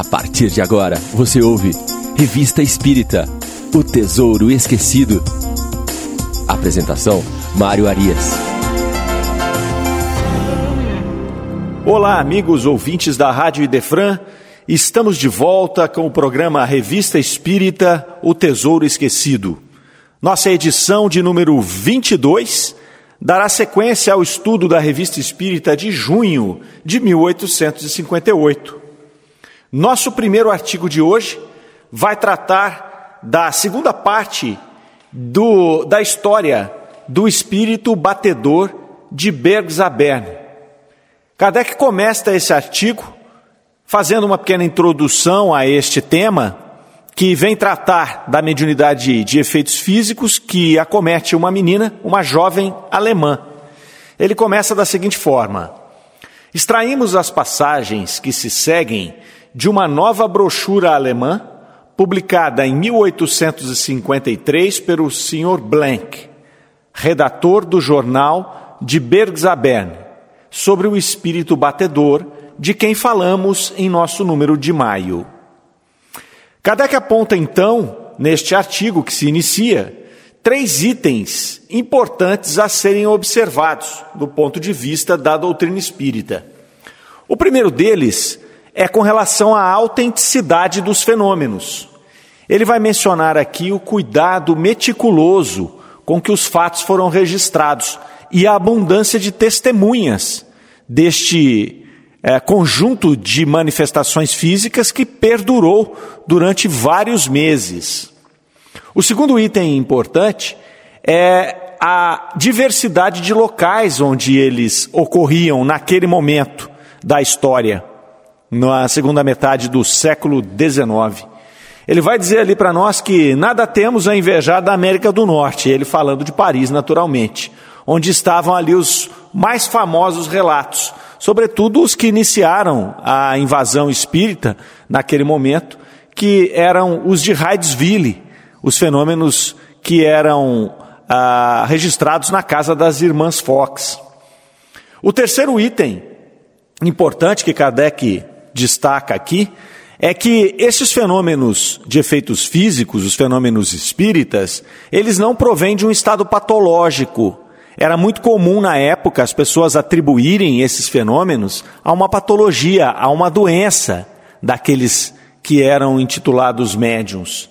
A partir de agora, você ouve Revista Espírita O Tesouro Esquecido. Apresentação: Mário Arias. Olá, amigos ouvintes da Rádio Idefran. Estamos de volta com o programa Revista Espírita O Tesouro Esquecido. Nossa edição de número 22 dará sequência ao estudo da Revista Espírita de junho de 1858. Nosso primeiro artigo de hoje vai tratar da segunda parte do, da história do espírito batedor de Bergzabern. Kardec começa esse artigo fazendo uma pequena introdução a este tema, que vem tratar da mediunidade de efeitos físicos que acomete uma menina, uma jovem alemã. Ele começa da seguinte forma: Extraímos as passagens que se seguem de uma nova brochura alemã, publicada em 1853 pelo Sr. Blank, redator do jornal de Bergzabern, sobre o espírito batedor de quem falamos em nosso número de maio. Kardec aponta então, neste artigo que se inicia, três itens importantes a serem observados do ponto de vista da doutrina espírita. O primeiro deles é com relação à autenticidade dos fenômenos. Ele vai mencionar aqui o cuidado meticuloso com que os fatos foram registrados e a abundância de testemunhas deste é, conjunto de manifestações físicas que perdurou durante vários meses. O segundo item importante é a diversidade de locais onde eles ocorriam naquele momento da história, na segunda metade do século XIX. Ele vai dizer ali para nós que nada temos a invejar da América do Norte, ele falando de Paris, naturalmente, onde estavam ali os mais famosos relatos sobretudo os que iniciaram a invasão espírita naquele momento, que eram os de Hydesville, os fenômenos que eram ah, registrados na casa das irmãs Fox. O terceiro item importante que Kardec destaca aqui é que esses fenômenos de efeitos físicos, os fenômenos espíritas, eles não provêm de um estado patológico, era muito comum na época as pessoas atribuírem esses fenômenos a uma patologia, a uma doença daqueles que eram intitulados médiums.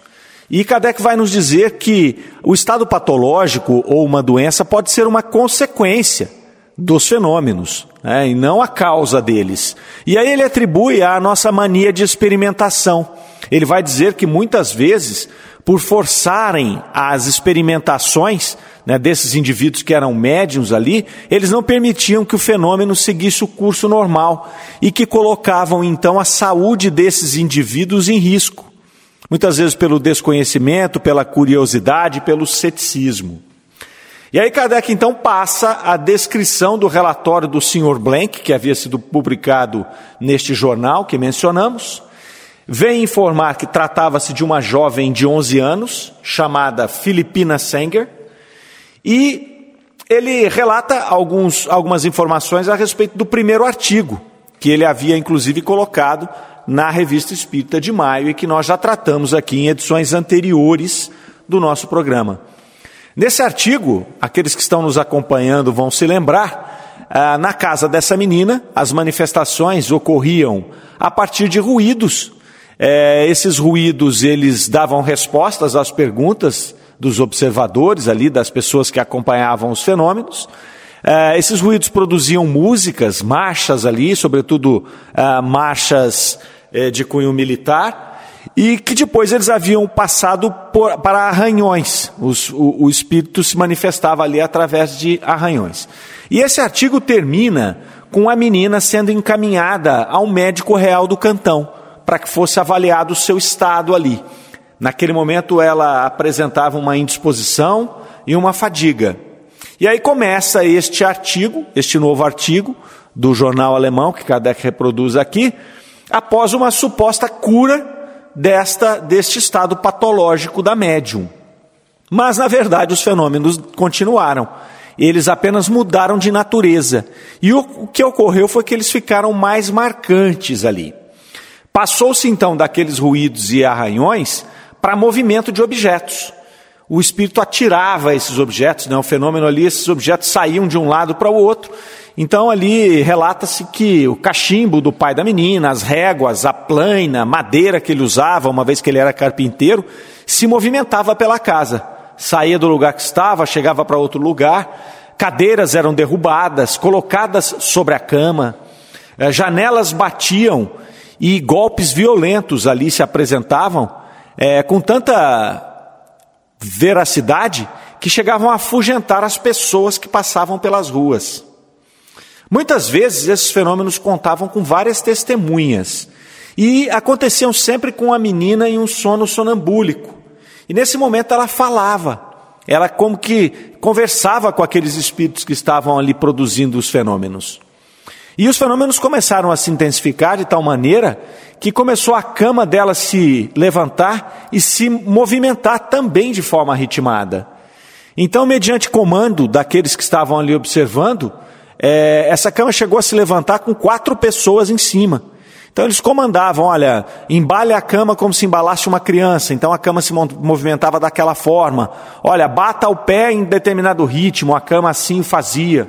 E Kardec vai nos dizer que o estado patológico ou uma doença pode ser uma consequência dos fenômenos, né, e não a causa deles. E aí ele atribui a nossa mania de experimentação. Ele vai dizer que muitas vezes, por forçarem as experimentações, né, desses indivíduos que eram médiums ali, eles não permitiam que o fenômeno seguisse o curso normal e que colocavam então a saúde desses indivíduos em risco. Muitas vezes pelo desconhecimento, pela curiosidade, pelo ceticismo. E aí Kardec então passa a descrição do relatório do Sr. Blank, que havia sido publicado neste jornal que mencionamos. Vem informar que tratava-se de uma jovem de 11 anos, chamada Filipina Sanger, e ele relata alguns, algumas informações a respeito do primeiro artigo, que ele havia inclusive colocado na Revista Espírita de Maio e que nós já tratamos aqui em edições anteriores do nosso programa. Nesse artigo, aqueles que estão nos acompanhando vão se lembrar, ah, na casa dessa menina, as manifestações ocorriam a partir de ruídos. Eh, esses ruídos, eles davam respostas às perguntas dos observadores ali, das pessoas que acompanhavam os fenômenos. Uh, esses ruídos produziam músicas, marchas ali, sobretudo uh, marchas uh, de cunho militar, e que depois eles haviam passado por, para arranhões. Os, o, o espírito se manifestava ali através de arranhões. E esse artigo termina com a menina sendo encaminhada ao médico real do cantão, para que fosse avaliado o seu estado ali. Naquele momento ela apresentava uma indisposição e uma fadiga. E aí começa este artigo, este novo artigo do jornal alemão que Kardec reproduz aqui, após uma suposta cura desta deste estado patológico da médium. Mas na verdade os fenômenos continuaram. Eles apenas mudaram de natureza. E o que ocorreu foi que eles ficaram mais marcantes ali. Passou-se então daqueles ruídos e arranhões para movimento de objetos. O espírito atirava esses objetos, né? o fenômeno ali, esses objetos saíam de um lado para o outro. Então ali relata-se que o cachimbo do pai da menina, as réguas, a plaina, madeira que ele usava, uma vez que ele era carpinteiro, se movimentava pela casa. Saía do lugar que estava, chegava para outro lugar, cadeiras eram derrubadas, colocadas sobre a cama, eh, janelas batiam e golpes violentos ali se apresentavam é, com tanta veracidade que chegavam a afugentar as pessoas que passavam pelas ruas. Muitas vezes esses fenômenos contavam com várias testemunhas e aconteciam sempre com a menina em um sono sonambúlico. E nesse momento ela falava, ela como que conversava com aqueles espíritos que estavam ali produzindo os fenômenos. E os fenômenos começaram a se intensificar de tal maneira que começou a cama dela se levantar e se movimentar também de forma ritmada. Então, mediante comando daqueles que estavam ali observando, é, essa cama chegou a se levantar com quatro pessoas em cima. Então eles comandavam, olha, embale a cama como se embalasse uma criança. Então a cama se movimentava daquela forma. Olha, bata o pé em determinado ritmo, a cama assim fazia.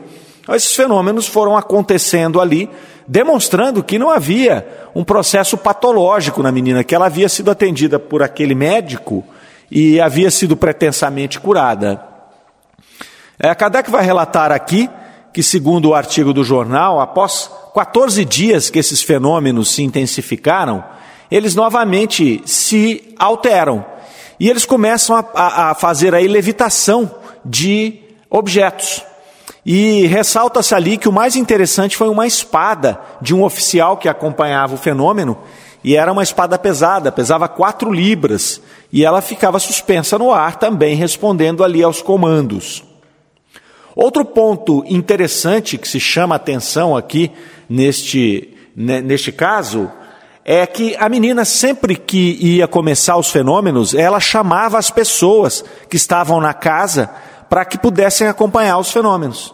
Esses fenômenos foram acontecendo ali, demonstrando que não havia um processo patológico na menina, que ela havia sido atendida por aquele médico e havia sido pretensamente curada. É, Kardec vai relatar aqui que, segundo o artigo do jornal, após 14 dias que esses fenômenos se intensificaram, eles novamente se alteram e eles começam a, a, a fazer a levitação de objetos. E ressalta-se ali que o mais interessante foi uma espada de um oficial que acompanhava o fenômeno, e era uma espada pesada, pesava quatro libras, e ela ficava suspensa no ar também, respondendo ali aos comandos. Outro ponto interessante que se chama atenção aqui neste, neste caso é que a menina, sempre que ia começar os fenômenos, ela chamava as pessoas que estavam na casa para que pudessem acompanhar os fenômenos.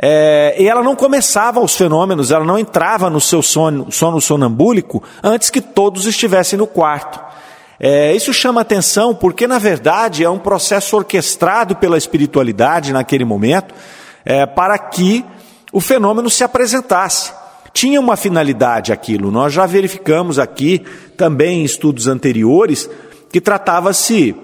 É, e ela não começava os fenômenos, ela não entrava no seu sono, sono sonambúlico antes que todos estivessem no quarto. É, isso chama atenção porque, na verdade, é um processo orquestrado pela espiritualidade naquele momento é, para que o fenômeno se apresentasse. Tinha uma finalidade aquilo, nós já verificamos aqui também em estudos anteriores que tratava-se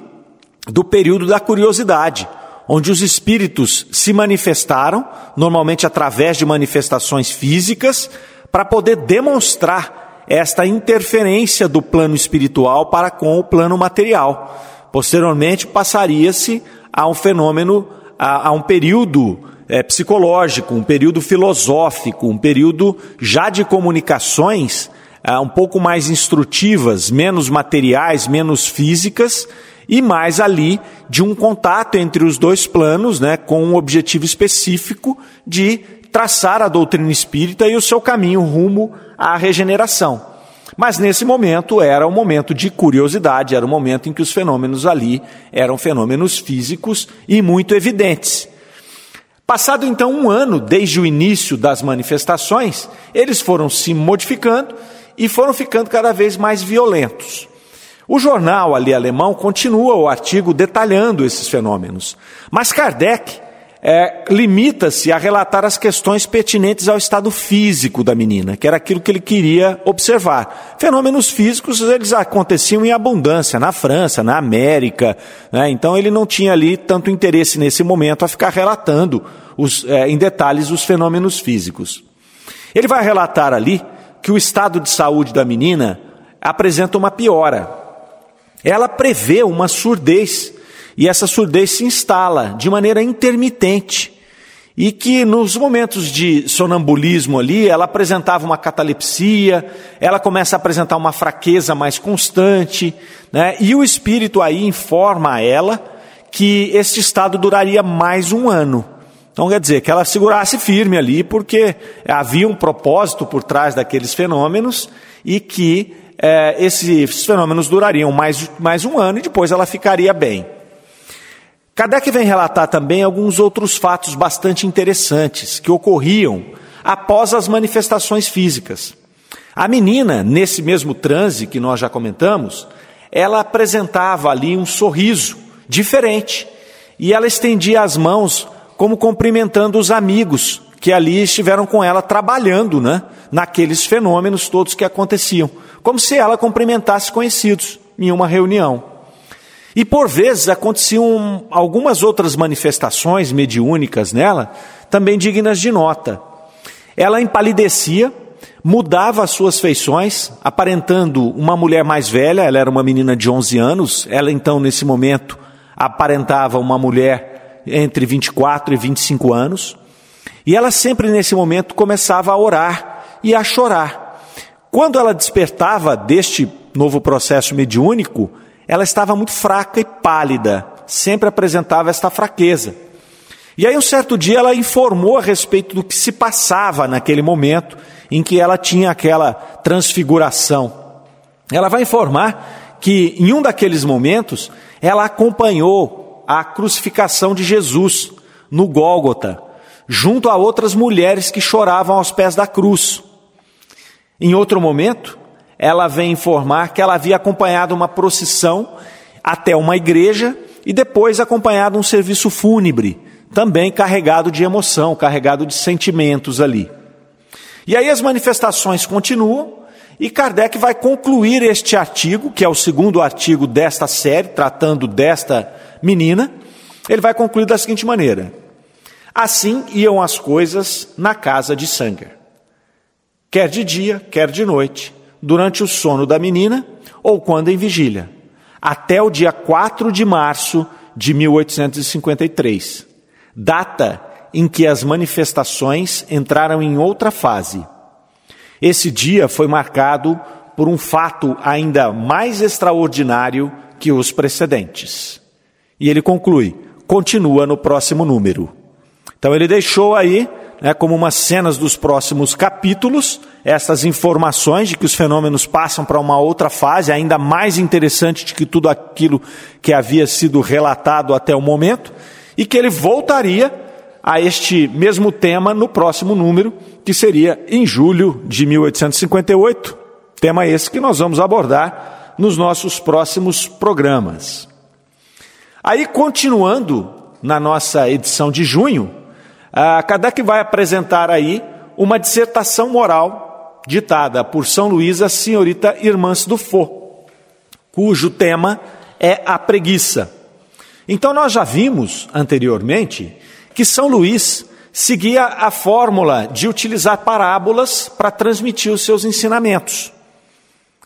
do período da curiosidade onde os espíritos se manifestaram, normalmente através de manifestações físicas, para poder demonstrar esta interferência do plano espiritual para com o plano material. Posteriormente, passaria-se a um fenômeno, a, a um período é, psicológico, um período filosófico, um período já de comunicações é, um pouco mais instrutivas, menos materiais, menos físicas, e mais ali de um contato entre os dois planos, né, com um objetivo específico de traçar a doutrina espírita e o seu caminho rumo à regeneração. Mas nesse momento era um momento de curiosidade, era um momento em que os fenômenos ali eram fenômenos físicos e muito evidentes. Passado então um ano desde o início das manifestações, eles foram se modificando e foram ficando cada vez mais violentos. O jornal ali alemão continua o artigo detalhando esses fenômenos, mas Kardec é, limita-se a relatar as questões pertinentes ao estado físico da menina, que era aquilo que ele queria observar. Fenômenos físicos eles aconteciam em abundância na França, na América, né? então ele não tinha ali tanto interesse nesse momento a ficar relatando os, é, em detalhes os fenômenos físicos. Ele vai relatar ali que o estado de saúde da menina apresenta uma piora ela prevê uma surdez, e essa surdez se instala de maneira intermitente. E que nos momentos de sonambulismo ali, ela apresentava uma catalepsia, ela começa a apresentar uma fraqueza mais constante, né? e o espírito aí informa a ela que esse estado duraria mais um ano. Então quer dizer que ela segurasse firme ali, porque havia um propósito por trás daqueles fenômenos e que é, esses fenômenos durariam mais, mais um ano e depois ela ficaria bem. Kardec vem relatar também alguns outros fatos bastante interessantes que ocorriam após as manifestações físicas. A menina, nesse mesmo transe que nós já comentamos, ela apresentava ali um sorriso diferente e ela estendia as mãos como cumprimentando os amigos que ali estiveram com ela trabalhando, né, naqueles fenômenos todos que aconteciam, como se ela cumprimentasse conhecidos em uma reunião. E por vezes aconteciam algumas outras manifestações mediúnicas nela, também dignas de nota. Ela empalidecia, mudava as suas feições, aparentando uma mulher mais velha, ela era uma menina de 11 anos, ela então nesse momento aparentava uma mulher entre 24 e 25 anos, e ela sempre nesse momento começava a orar e a chorar. Quando ela despertava deste novo processo mediúnico, ela estava muito fraca e pálida, sempre apresentava esta fraqueza. E aí, um certo dia, ela informou a respeito do que se passava naquele momento em que ela tinha aquela transfiguração. Ela vai informar que, em um daqueles momentos, ela acompanhou a crucificação de Jesus no Gólgota, junto a outras mulheres que choravam aos pés da cruz. Em outro momento, ela vem informar que ela havia acompanhado uma procissão até uma igreja e depois acompanhado um serviço fúnebre, também carregado de emoção, carregado de sentimentos ali. E aí as manifestações continuam e Kardec vai concluir este artigo, que é o segundo artigo desta série, tratando desta menina. Ele vai concluir da seguinte maneira: Assim iam as coisas na casa de Sanger. Quer de dia, quer de noite, durante o sono da menina ou quando em vigília, até o dia 4 de março de 1853, data em que as manifestações entraram em outra fase. Esse dia foi marcado por um fato ainda mais extraordinário que os precedentes. E ele conclui, continua no próximo número. Então ele deixou aí, né, como umas cenas dos próximos capítulos, essas informações de que os fenômenos passam para uma outra fase, ainda mais interessante do que tudo aquilo que havia sido relatado até o momento, e que ele voltaria a este mesmo tema no próximo número, que seria em julho de 1858, tema esse que nós vamos abordar nos nossos próximos programas. Aí, continuando na nossa edição de junho, a Kardec vai apresentar aí uma dissertação moral ditada por São Luís a senhorita Irmãs do Fô, cujo tema é a preguiça. Então nós já vimos anteriormente que São Luís seguia a fórmula de utilizar parábolas para transmitir os seus ensinamentos.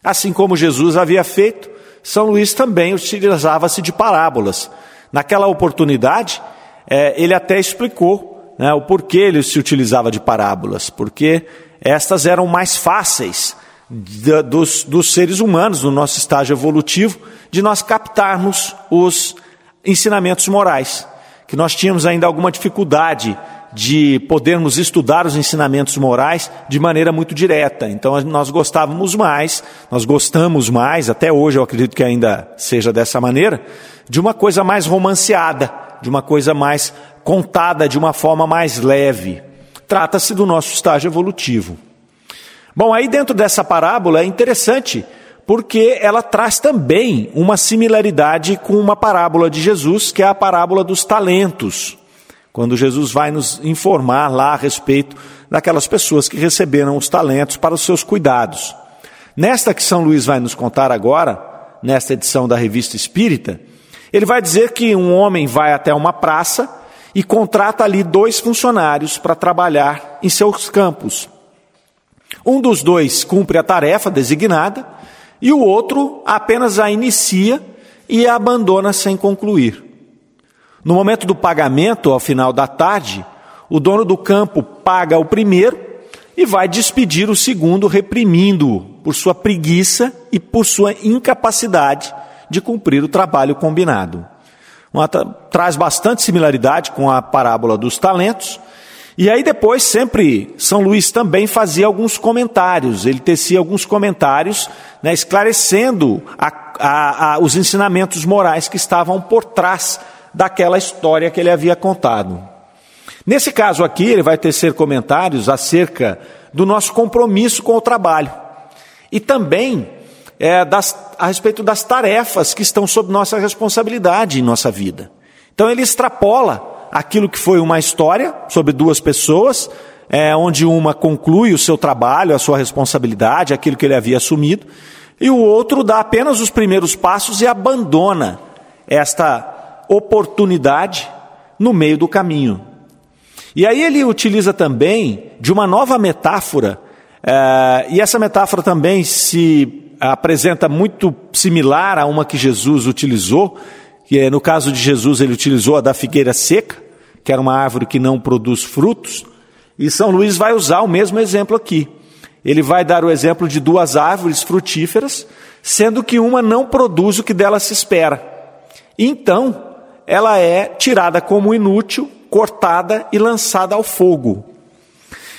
Assim como Jesus havia feito, São Luís também utilizava-se de parábolas. Naquela oportunidade, é, ele até explicou né, o porquê ele se utilizava de parábolas, porque estas eram mais fáceis dos, dos seres humanos, no nosso estágio evolutivo, de nós captarmos os ensinamentos morais, que nós tínhamos ainda alguma dificuldade de podermos estudar os ensinamentos morais de maneira muito direta. Então nós gostávamos mais, nós gostamos mais, até hoje eu acredito que ainda seja dessa maneira, de uma coisa mais romanceada, de uma coisa mais contada de uma forma mais leve. Trata-se do nosso estágio evolutivo. Bom, aí dentro dessa parábola é interessante, porque ela traz também uma similaridade com uma parábola de Jesus, que é a parábola dos talentos. Quando Jesus vai nos informar lá a respeito daquelas pessoas que receberam os talentos para os seus cuidados. Nesta que São Luís vai nos contar agora, nesta edição da Revista Espírita, ele vai dizer que um homem vai até uma praça e contrata ali dois funcionários para trabalhar em seus campos. Um dos dois cumpre a tarefa designada e o outro apenas a inicia e a abandona sem concluir. No momento do pagamento, ao final da tarde, o dono do campo paga o primeiro e vai despedir o segundo, reprimindo-o por sua preguiça e por sua incapacidade de cumprir o trabalho combinado. Traz bastante similaridade com a parábola dos talentos. E aí depois sempre São Luís também fazia alguns comentários, ele tecia alguns comentários né, esclarecendo a, a, a, os ensinamentos morais que estavam por trás daquela história que ele havia contado. Nesse caso aqui, ele vai tecer comentários acerca do nosso compromisso com o trabalho. e também é, das, a respeito das tarefas que estão sob nossa responsabilidade em nossa vida. Então ele extrapola aquilo que foi uma história sobre duas pessoas, é, onde uma conclui o seu trabalho, a sua responsabilidade, aquilo que ele havia assumido, e o outro dá apenas os primeiros passos e abandona esta oportunidade no meio do caminho. E aí ele utiliza também de uma nova metáfora, é, e essa metáfora também se apresenta muito similar a uma que Jesus utilizou, que é, no caso de Jesus ele utilizou a da figueira seca, que era uma árvore que não produz frutos, e São Luís vai usar o mesmo exemplo aqui. Ele vai dar o exemplo de duas árvores frutíferas, sendo que uma não produz o que dela se espera. Então, ela é tirada como inútil, cortada e lançada ao fogo.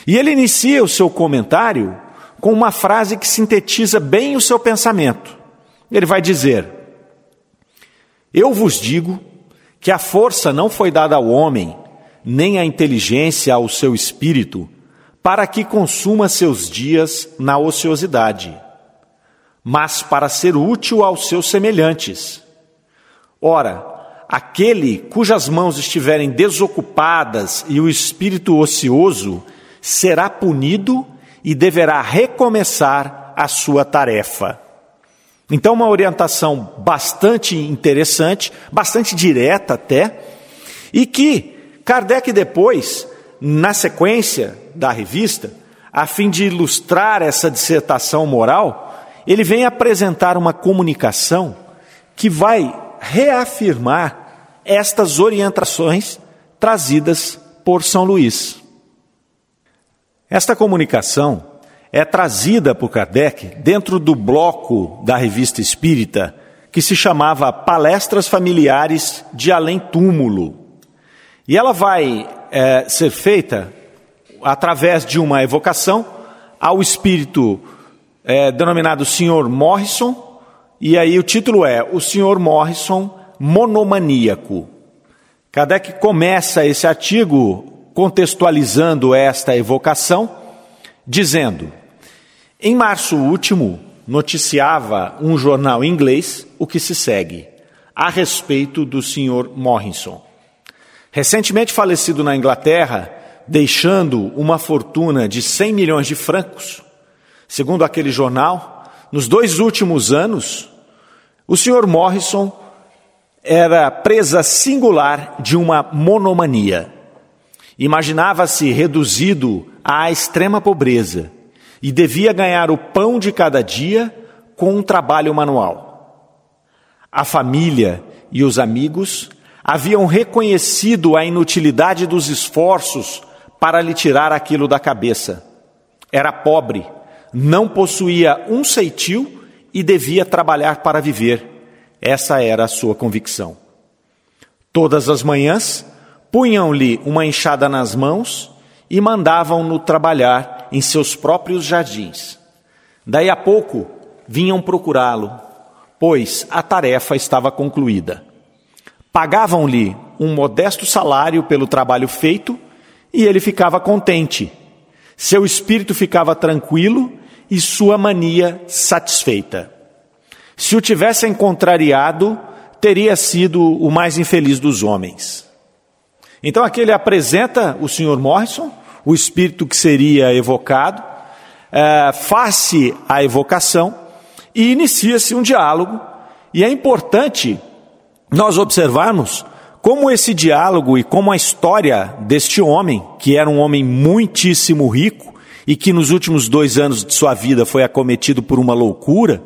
E ele inicia o seu comentário com uma frase que sintetiza bem o seu pensamento. Ele vai dizer: Eu vos digo que a força não foi dada ao homem, nem a inteligência ao seu espírito, para que consuma seus dias na ociosidade, mas para ser útil aos seus semelhantes. Ora, aquele cujas mãos estiverem desocupadas e o espírito ocioso será punido e deverá recomeçar a sua tarefa. Então, uma orientação bastante interessante, bastante direta até, e que Kardec depois, na sequência da revista, a fim de ilustrar essa dissertação moral, ele vem apresentar uma comunicação que vai reafirmar estas orientações trazidas por São Luís. Esta comunicação é trazida por Kardec dentro do bloco da revista espírita que se chamava Palestras Familiares de Além Túmulo. E ela vai é, ser feita através de uma evocação ao espírito é, denominado Sr. Morrison, e aí o título é O Sr. Morrison Monomaníaco. Kardec começa esse artigo contextualizando esta evocação, dizendo: Em março último, noticiava um jornal inglês o que se segue a respeito do Sr. Morrison. Recentemente falecido na Inglaterra, deixando uma fortuna de 100 milhões de francos, segundo aquele jornal, nos dois últimos anos, o Sr. Morrison era presa singular de uma monomania. Imaginava-se reduzido à extrema pobreza e devia ganhar o pão de cada dia com um trabalho manual. A família e os amigos haviam reconhecido a inutilidade dos esforços para lhe tirar aquilo da cabeça. Era pobre, não possuía um ceitil e devia trabalhar para viver. Essa era a sua convicção. Todas as manhãs, punham-lhe uma enxada nas mãos e mandavam-no trabalhar em seus próprios jardins. Daí a pouco vinham procurá-lo, pois a tarefa estava concluída. Pagavam-lhe um modesto salário pelo trabalho feito e ele ficava contente. Seu espírito ficava tranquilo e sua mania satisfeita. Se o tivessem contrariado, teria sido o mais infeliz dos homens. Então aqui ele apresenta o Sr. Morrison, o espírito que seria evocado, é, faz-se a evocação e inicia-se um diálogo. E é importante nós observarmos como esse diálogo e como a história deste homem, que era um homem muitíssimo rico e que nos últimos dois anos de sua vida foi acometido por uma loucura,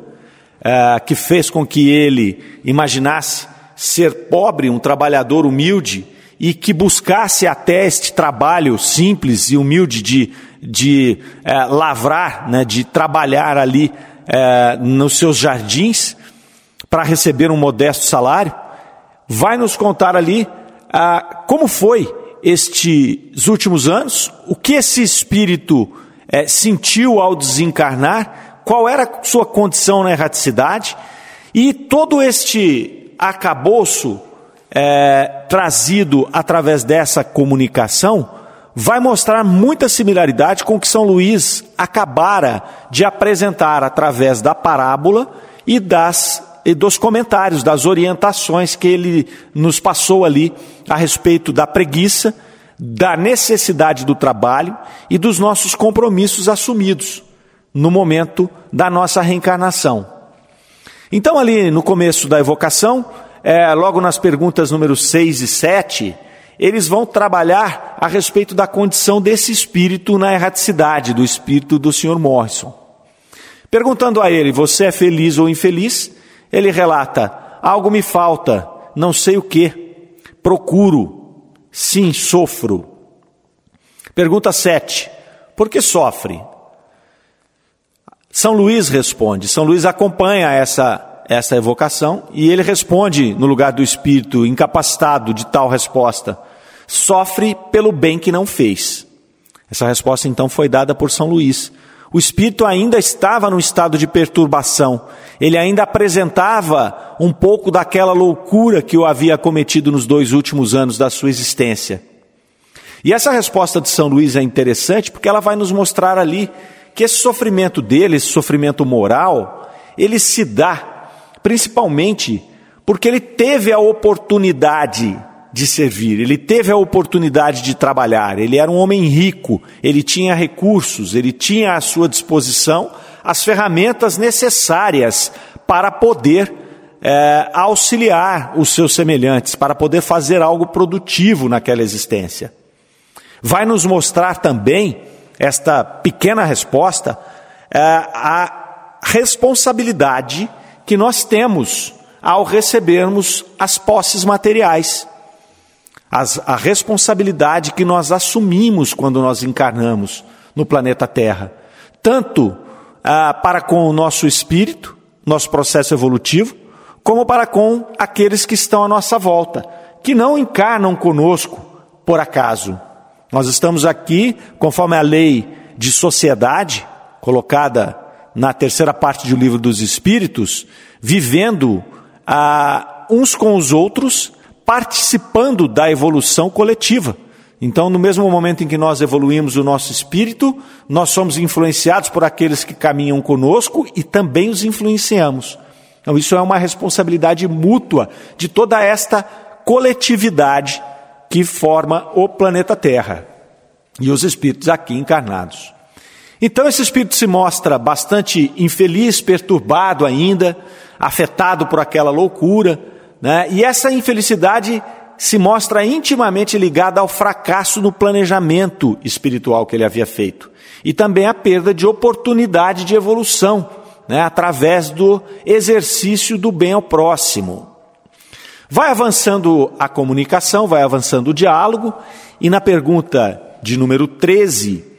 é, que fez com que ele imaginasse ser pobre, um trabalhador humilde, e que buscasse até este trabalho simples e humilde de, de é, lavrar, né, de trabalhar ali é, nos seus jardins para receber um modesto salário, vai nos contar ali ah, como foi estes últimos anos, o que esse espírito é, sentiu ao desencarnar, qual era a sua condição na erraticidade, e todo este acabouço é, trazido através dessa comunicação vai mostrar muita similaridade com o que São Luís acabara de apresentar através da parábola e das e dos comentários, das orientações que ele nos passou ali a respeito da preguiça, da necessidade do trabalho e dos nossos compromissos assumidos no momento da nossa reencarnação. Então, ali no começo da evocação, é, logo nas perguntas números 6 e 7, eles vão trabalhar a respeito da condição desse espírito na erraticidade, do espírito do Sr. Morrison. Perguntando a ele, você é feliz ou infeliz? Ele relata, algo me falta, não sei o que, procuro, sim, sofro. Pergunta 7, por que sofre? São Luís responde, São Luís acompanha essa essa evocação e ele responde no lugar do espírito incapacitado de tal resposta: sofre pelo bem que não fez. Essa resposta então foi dada por São Luís. O espírito ainda estava num estado de perturbação. Ele ainda apresentava um pouco daquela loucura que o havia cometido nos dois últimos anos da sua existência. E essa resposta de São Luís é interessante porque ela vai nos mostrar ali que esse sofrimento dele, esse sofrimento moral, ele se dá principalmente porque ele teve a oportunidade de servir, ele teve a oportunidade de trabalhar, ele era um homem rico, ele tinha recursos, ele tinha à sua disposição as ferramentas necessárias para poder é, auxiliar os seus semelhantes, para poder fazer algo produtivo naquela existência. Vai nos mostrar também, esta pequena resposta, é, a responsabilidade que nós temos ao recebermos as posses materiais. As, a responsabilidade que nós assumimos quando nós encarnamos no planeta Terra, tanto ah, para com o nosso espírito, nosso processo evolutivo, como para com aqueles que estão à nossa volta, que não encarnam conosco por acaso. Nós estamos aqui, conforme a lei de sociedade, colocada na terceira parte do livro dos Espíritos, vivendo ah, uns com os outros, participando da evolução coletiva. Então, no mesmo momento em que nós evoluímos o nosso espírito, nós somos influenciados por aqueles que caminham conosco e também os influenciamos. Então, isso é uma responsabilidade mútua de toda esta coletividade que forma o planeta Terra e os espíritos aqui encarnados. Então esse espírito se mostra bastante infeliz, perturbado ainda, afetado por aquela loucura, né? e essa infelicidade se mostra intimamente ligada ao fracasso no planejamento espiritual que ele havia feito, e também à perda de oportunidade de evolução, né? através do exercício do bem ao próximo. Vai avançando a comunicação, vai avançando o diálogo, e na pergunta de número 13,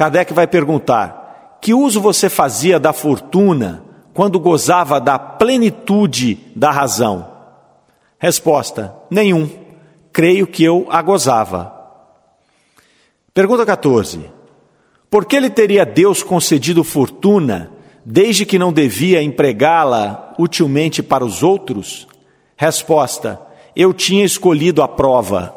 Kardec vai perguntar: que uso você fazia da fortuna quando gozava da plenitude da razão? Resposta: nenhum. Creio que eu a gozava. Pergunta 14. Por que lhe teria Deus concedido fortuna, desde que não devia empregá-la utilmente para os outros? Resposta: Eu tinha escolhido a prova.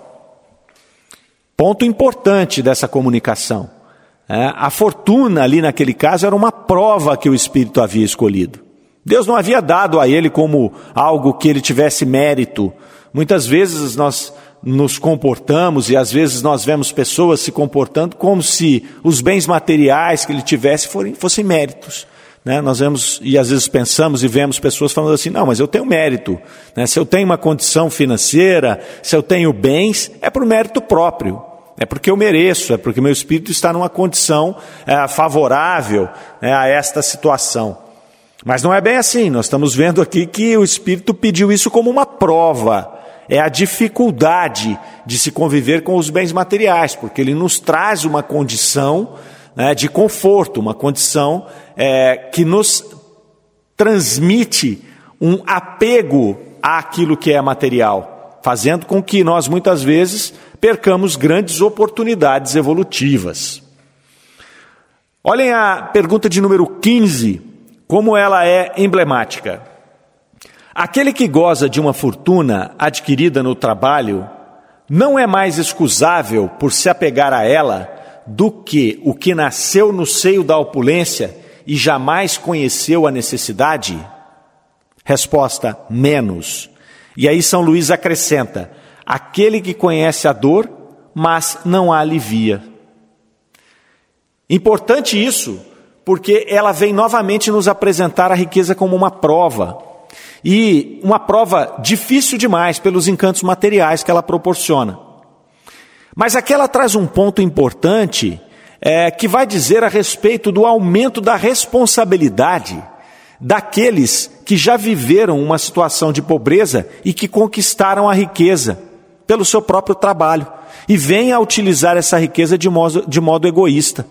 Ponto importante dessa comunicação. É, a fortuna ali naquele caso era uma prova que o Espírito havia escolhido. Deus não havia dado a ele como algo que ele tivesse mérito. Muitas vezes nós nos comportamos e às vezes nós vemos pessoas se comportando como se os bens materiais que ele tivesse fossem, fossem méritos. Né? Nós vemos e às vezes pensamos e vemos pessoas falando assim: não, mas eu tenho mérito. Né? Se eu tenho uma condição financeira, se eu tenho bens, é por mérito próprio. É porque eu mereço, é porque meu espírito está numa condição é, favorável né, a esta situação. Mas não é bem assim, nós estamos vendo aqui que o espírito pediu isso como uma prova. É a dificuldade de se conviver com os bens materiais, porque ele nos traz uma condição né, de conforto, uma condição é, que nos transmite um apego àquilo que é material, fazendo com que nós muitas vezes percamos grandes oportunidades evolutivas. Olhem a pergunta de número 15, como ela é emblemática. Aquele que goza de uma fortuna adquirida no trabalho não é mais excusável por se apegar a ela do que o que nasceu no seio da opulência e jamais conheceu a necessidade? Resposta: menos. E aí São Luís acrescenta: aquele que conhece a dor, mas não a alivia. Importante isso, porque ela vem novamente nos apresentar a riqueza como uma prova. E uma prova difícil demais pelos encantos materiais que ela proporciona. Mas aqui ela traz um ponto importante é, que vai dizer a respeito do aumento da responsabilidade daqueles que já viveram uma situação de pobreza e que conquistaram a riqueza pelo seu próprio trabalho e vêm a utilizar essa riqueza de modo, de modo egoísta.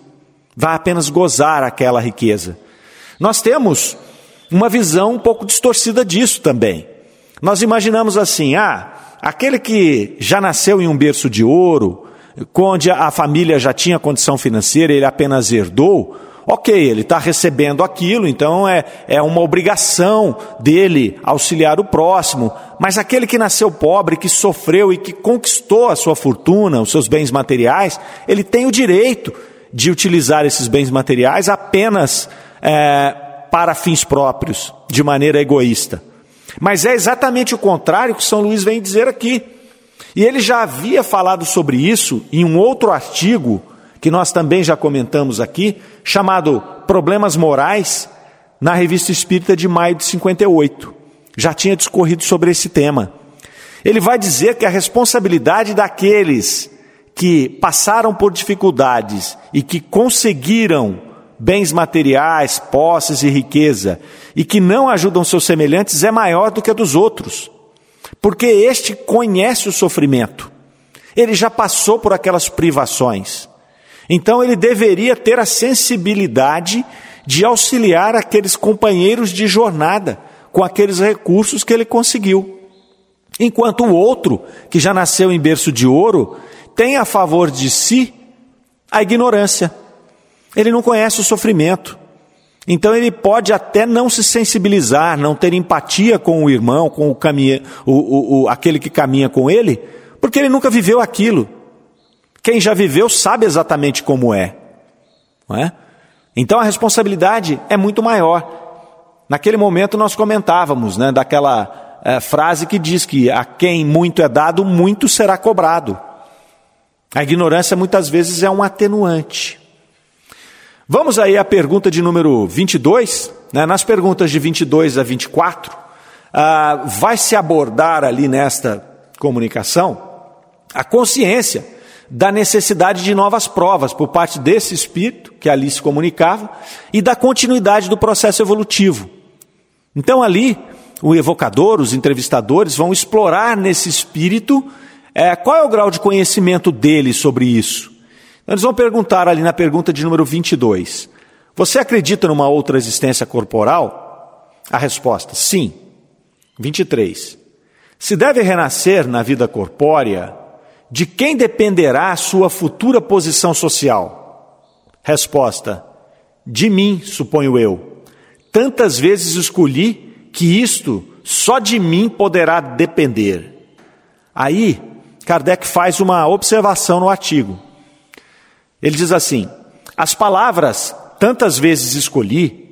Vai apenas gozar aquela riqueza. Nós temos uma visão um pouco distorcida disso também. Nós imaginamos assim: ah, aquele que já nasceu em um berço de ouro, onde a família já tinha condição financeira, ele apenas herdou, ok, ele está recebendo aquilo, então é, é uma obrigação dele auxiliar o próximo, mas aquele que nasceu pobre, que sofreu e que conquistou a sua fortuna, os seus bens materiais, ele tem o direito de utilizar esses bens materiais apenas é, para fins próprios, de maneira egoísta. Mas é exatamente o contrário que São Luís vem dizer aqui. E ele já havia falado sobre isso em um outro artigo, que nós também já comentamos aqui, chamado Problemas Morais, na Revista Espírita de maio de 58. Já tinha discorrido sobre esse tema. Ele vai dizer que a responsabilidade daqueles que passaram por dificuldades e que conseguiram bens materiais, posses e riqueza, e que não ajudam seus semelhantes, é maior do que a dos outros, porque este conhece o sofrimento, ele já passou por aquelas privações, então ele deveria ter a sensibilidade de auxiliar aqueles companheiros de jornada com aqueles recursos que ele conseguiu. Enquanto o outro, que já nasceu em berço de ouro, tem a favor de si a ignorância. Ele não conhece o sofrimento. Então ele pode até não se sensibilizar, não ter empatia com o irmão, com o, caminha, o, o, o, aquele que caminha com ele, porque ele nunca viveu aquilo. Quem já viveu sabe exatamente como é. Não é? Então a responsabilidade é muito maior. Naquele momento nós comentávamos né, daquela é, frase que diz que a quem muito é dado, muito será cobrado. A ignorância muitas vezes é um atenuante. Vamos aí à pergunta de número 22. Né? Nas perguntas de 22 a 24, ah, vai se abordar ali nesta comunicação a consciência da necessidade de novas provas por parte desse espírito que ali se comunicava e da continuidade do processo evolutivo. Então, ali, o evocador, os entrevistadores vão explorar nesse espírito é, qual é o grau de conhecimento dele sobre isso. Eles vão perguntar ali na pergunta de número 22: Você acredita numa outra existência corporal? A resposta: sim. 23. Se deve renascer na vida corpórea, de quem dependerá a sua futura posição social? Resposta: De mim, suponho eu. Tantas vezes escolhi que isto só de mim poderá depender. Aí, Kardec faz uma observação no artigo. Ele diz assim: as palavras tantas vezes escolhi,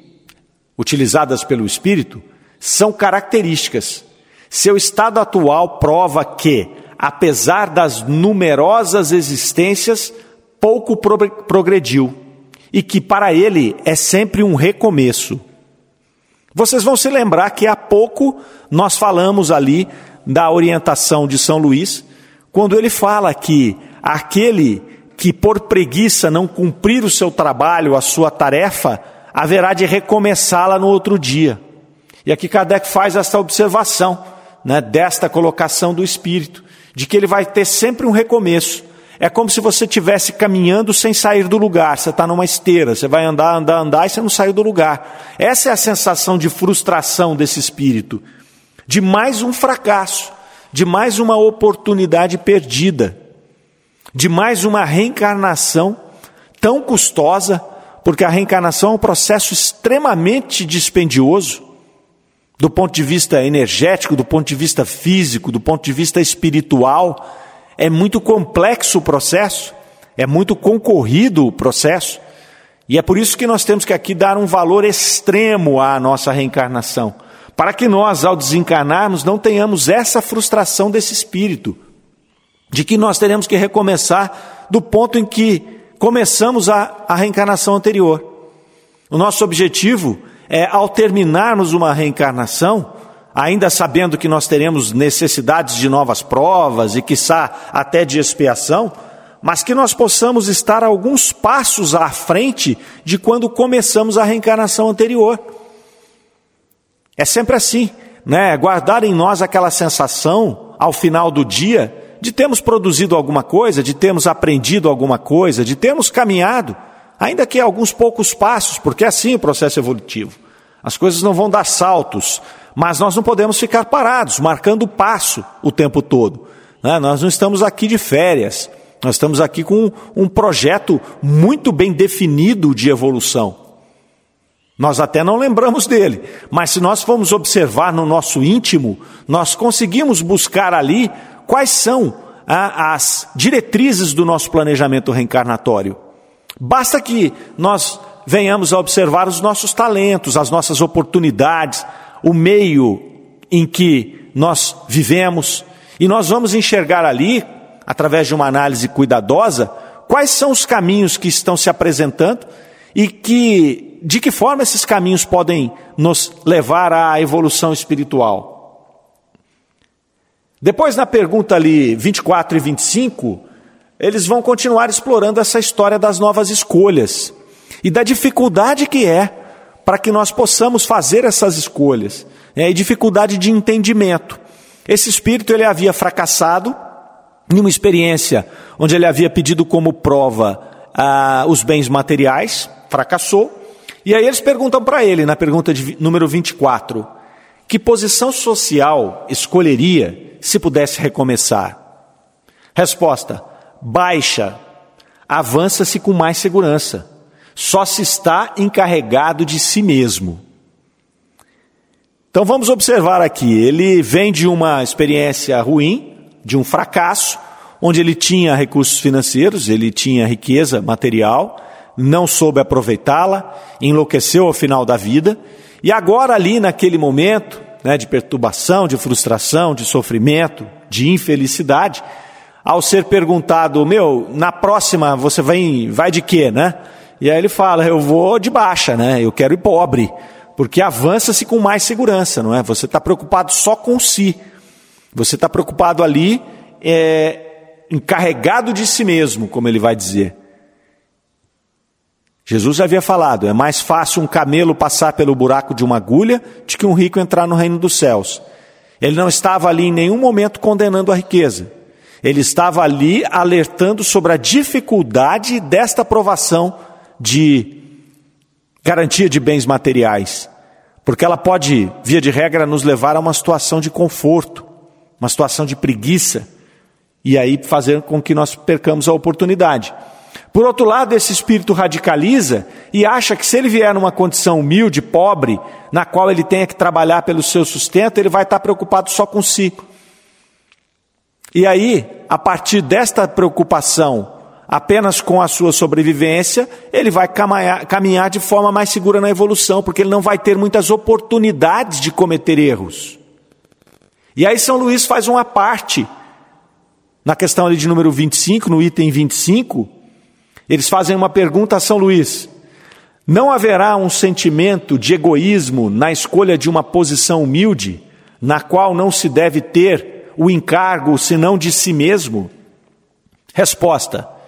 utilizadas pelo Espírito, são características. Seu estado atual prova que, apesar das numerosas existências, pouco progrediu e que para ele é sempre um recomeço. Vocês vão se lembrar que há pouco nós falamos ali da orientação de São Luís, quando ele fala que aquele que por preguiça não cumprir o seu trabalho, a sua tarefa, haverá de recomeçá-la no outro dia. E aqui Kardec faz essa observação, né, desta colocação do Espírito, de que ele vai ter sempre um recomeço. É como se você estivesse caminhando sem sair do lugar. Você está numa esteira, você vai andar, andar, andar e você não saiu do lugar. Essa é a sensação de frustração desse espírito, de mais um fracasso, de mais uma oportunidade perdida de mais uma reencarnação tão custosa, porque a reencarnação é um processo extremamente dispendioso, do ponto de vista energético, do ponto de vista físico, do ponto de vista espiritual, é muito complexo o processo, é muito concorrido o processo, e é por isso que nós temos que aqui dar um valor extremo à nossa reencarnação, para que nós, ao desencarnarmos, não tenhamos essa frustração desse espírito, de que nós teremos que recomeçar do ponto em que começamos a, a reencarnação anterior. O nosso objetivo é, ao terminarmos uma reencarnação, ainda sabendo que nós teremos necessidades de novas provas e, quiçá, até de expiação, mas que nós possamos estar alguns passos à frente de quando começamos a reencarnação anterior. É sempre assim, né? Guardar em nós aquela sensação, ao final do dia, de termos produzido alguma coisa, de termos aprendido alguma coisa, de termos caminhado, ainda que alguns poucos passos, porque é assim o processo evolutivo. As coisas não vão dar saltos, mas nós não podemos ficar parados, marcando passo o tempo todo. Né? Nós não estamos aqui de férias, nós estamos aqui com um projeto muito bem definido de evolução. Nós até não lembramos dele, mas se nós formos observar no nosso íntimo, nós conseguimos buscar ali quais são ah, as diretrizes do nosso planejamento reencarnatório. Basta que nós venhamos a observar os nossos talentos, as nossas oportunidades, o meio em que nós vivemos, e nós vamos enxergar ali, através de uma análise cuidadosa, quais são os caminhos que estão se apresentando e que de que forma esses caminhos podem nos levar à evolução espiritual. Depois, na pergunta ali 24 e 25, eles vão continuar explorando essa história das novas escolhas e da dificuldade que é para que nós possamos fazer essas escolhas, né, e dificuldade de entendimento. Esse espírito ele havia fracassado em uma experiência onde ele havia pedido como prova ah, os bens materiais, fracassou, e aí eles perguntam para ele, na pergunta de número 24, que posição social escolheria se pudesse recomeçar? Resposta: baixa, avança-se com mais segurança só se está encarregado de si mesmo. Então vamos observar aqui: ele vem de uma experiência ruim, de um fracasso, onde ele tinha recursos financeiros, ele tinha riqueza material, não soube aproveitá-la, enlouqueceu ao final da vida, e agora, ali naquele momento né, de perturbação, de frustração, de sofrimento, de infelicidade, ao ser perguntado, meu, na próxima você vai, vai de quê, né? E aí ele fala: Eu vou de baixa, né? Eu quero ir pobre, porque avança-se com mais segurança, não é? Você está preocupado só com si, você está preocupado ali, é, encarregado de si mesmo, como ele vai dizer. Jesus havia falado: é mais fácil um camelo passar pelo buraco de uma agulha do que um rico entrar no reino dos céus. Ele não estava ali em nenhum momento condenando a riqueza. Ele estava ali alertando sobre a dificuldade desta provação de garantia de bens materiais, porque ela pode, via de regra, nos levar a uma situação de conforto, uma situação de preguiça, e aí fazer com que nós percamos a oportunidade. Por outro lado, esse espírito radicaliza e acha que se ele vier numa condição humilde, pobre, na qual ele tenha que trabalhar pelo seu sustento, ele vai estar preocupado só com si. E aí, a partir desta preocupação apenas com a sua sobrevivência, ele vai caminhar, de forma mais segura na evolução, porque ele não vai ter muitas oportunidades de cometer erros. E aí São Luís faz uma parte, na questão ali de número 25, no item 25, eles fazem uma pergunta a São Luís: Não haverá um sentimento de egoísmo na escolha de uma posição humilde, na qual não se deve ter o encargo senão de si mesmo? Resposta: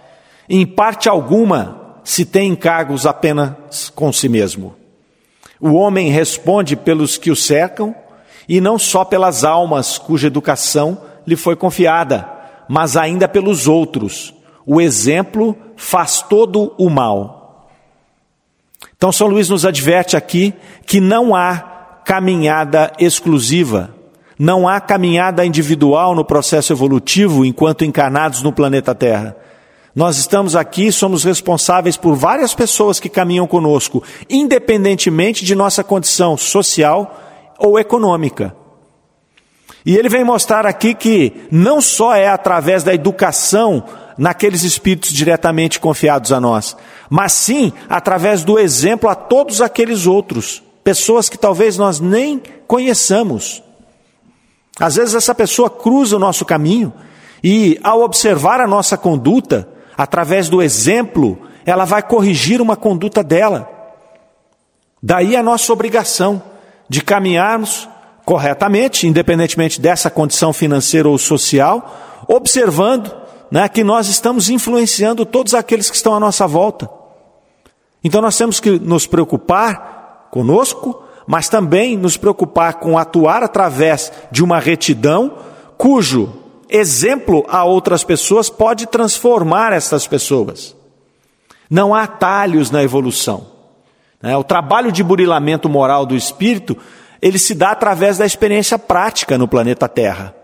em parte alguma se tem encargos apenas com si mesmo. O homem responde pelos que o cercam e não só pelas almas cuja educação lhe foi confiada, mas ainda pelos outros. O exemplo faz todo o mal. Então, São Luís nos adverte aqui que não há caminhada exclusiva, não há caminhada individual no processo evolutivo enquanto encarnados no planeta Terra. Nós estamos aqui, somos responsáveis por várias pessoas que caminham conosco, independentemente de nossa condição social ou econômica. E ele vem mostrar aqui que não só é através da educação naqueles espíritos diretamente confiados a nós, mas sim através do exemplo a todos aqueles outros, pessoas que talvez nós nem conheçamos. Às vezes essa pessoa cruza o nosso caminho e, ao observar a nossa conduta, através do exemplo, ela vai corrigir uma conduta dela. Daí a nossa obrigação de caminharmos corretamente, independentemente dessa condição financeira ou social, observando né, que nós estamos influenciando todos aqueles que estão à nossa volta. Então nós temos que nos preocupar conosco, mas também nos preocupar com atuar através de uma retidão cujo exemplo a outras pessoas pode transformar essas pessoas. Não há atalhos na evolução. Né? O trabalho de burilamento moral do espírito ele se dá através da experiência prática no planeta Terra.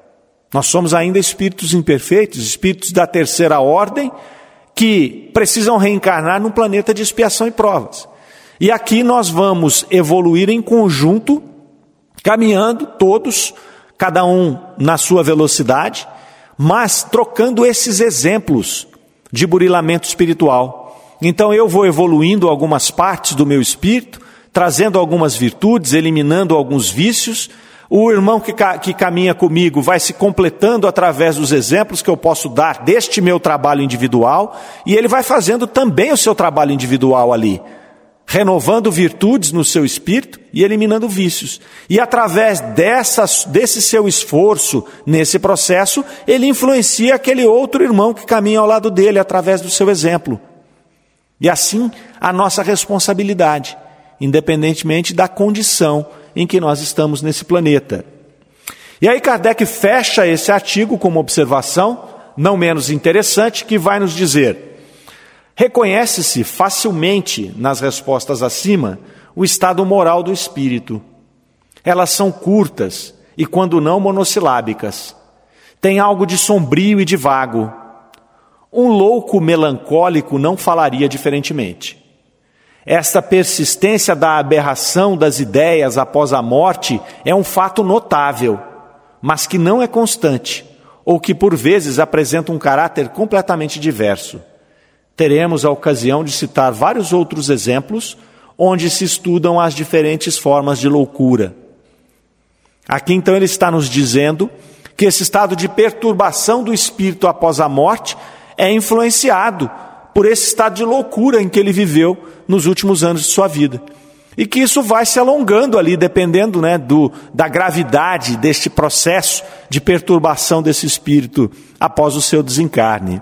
Nós somos ainda espíritos imperfeitos, espíritos da terceira ordem, que precisam reencarnar num planeta de expiação e provas. E aqui nós vamos evoluir em conjunto, caminhando todos, cada um na sua velocidade, mas trocando esses exemplos de burilamento espiritual. Então eu vou evoluindo algumas partes do meu espírito, trazendo algumas virtudes, eliminando alguns vícios. O irmão que, que caminha comigo vai se completando através dos exemplos que eu posso dar deste meu trabalho individual, e ele vai fazendo também o seu trabalho individual ali, renovando virtudes no seu espírito e eliminando vícios. E através desse seu esforço nesse processo, ele influencia aquele outro irmão que caminha ao lado dele através do seu exemplo. E assim, a nossa responsabilidade independentemente da condição em que nós estamos nesse planeta. E aí Kardec fecha esse artigo com uma observação, não menos interessante, que vai nos dizer: reconhece-se facilmente nas respostas acima o estado moral do espírito. Elas são curtas e, quando não, monossilábicas. Tem algo de sombrio e de vago. Um louco melancólico não falaria diferentemente. Esta persistência da aberração das ideias após a morte é um fato notável, mas que não é constante, ou que por vezes apresenta um caráter completamente diverso. Teremos a ocasião de citar vários outros exemplos onde se estudam as diferentes formas de loucura. Aqui então ele está nos dizendo que esse estado de perturbação do espírito após a morte é influenciado por esse estado de loucura em que ele viveu nos últimos anos de sua vida. E que isso vai se alongando ali, dependendo né, do, da gravidade deste processo de perturbação desse espírito após o seu desencarne.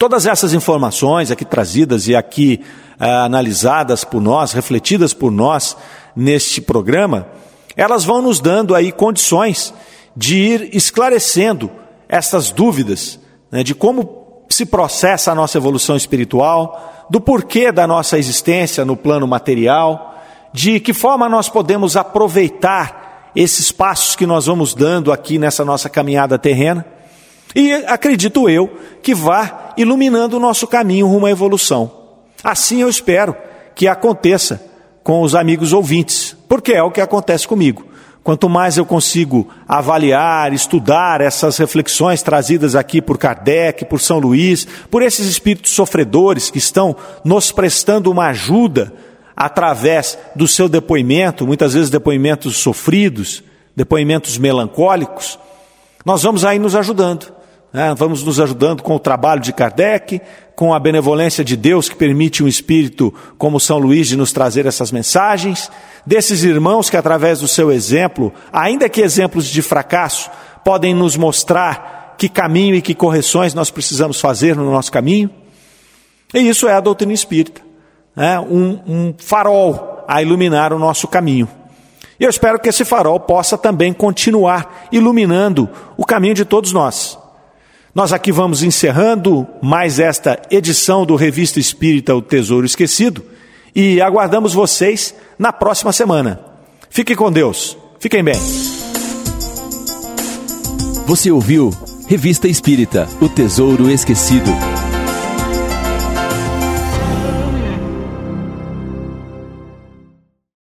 Todas essas informações aqui trazidas e aqui ah, analisadas por nós, refletidas por nós neste programa, elas vão nos dando aí condições de ir esclarecendo essas dúvidas né, de como se processa a nossa evolução espiritual, do porquê da nossa existência no plano material, de que forma nós podemos aproveitar esses passos que nós vamos dando aqui nessa nossa caminhada terrena. E acredito eu que vá iluminando o nosso caminho rumo à evolução. Assim eu espero que aconteça com os amigos ouvintes, porque é o que acontece comigo. Quanto mais eu consigo avaliar, estudar essas reflexões trazidas aqui por Kardec, por São Luís, por esses espíritos sofredores que estão nos prestando uma ajuda através do seu depoimento, muitas vezes depoimentos sofridos, depoimentos melancólicos, nós vamos aí nos ajudando. Né? Vamos nos ajudando com o trabalho de Kardec, com a benevolência de Deus que permite um espírito como São Luís de nos trazer essas mensagens, desses irmãos que, através do seu exemplo, ainda que exemplos de fracasso, podem nos mostrar que caminho e que correções nós precisamos fazer no nosso caminho. E isso é a doutrina espírita, né? um, um farol a iluminar o nosso caminho. E eu espero que esse farol possa também continuar iluminando o caminho de todos nós. Nós aqui vamos encerrando mais esta edição do Revista Espírita O Tesouro Esquecido e aguardamos vocês na próxima semana. Fiquem com Deus. Fiquem bem. Você ouviu Revista Espírita O Tesouro Esquecido.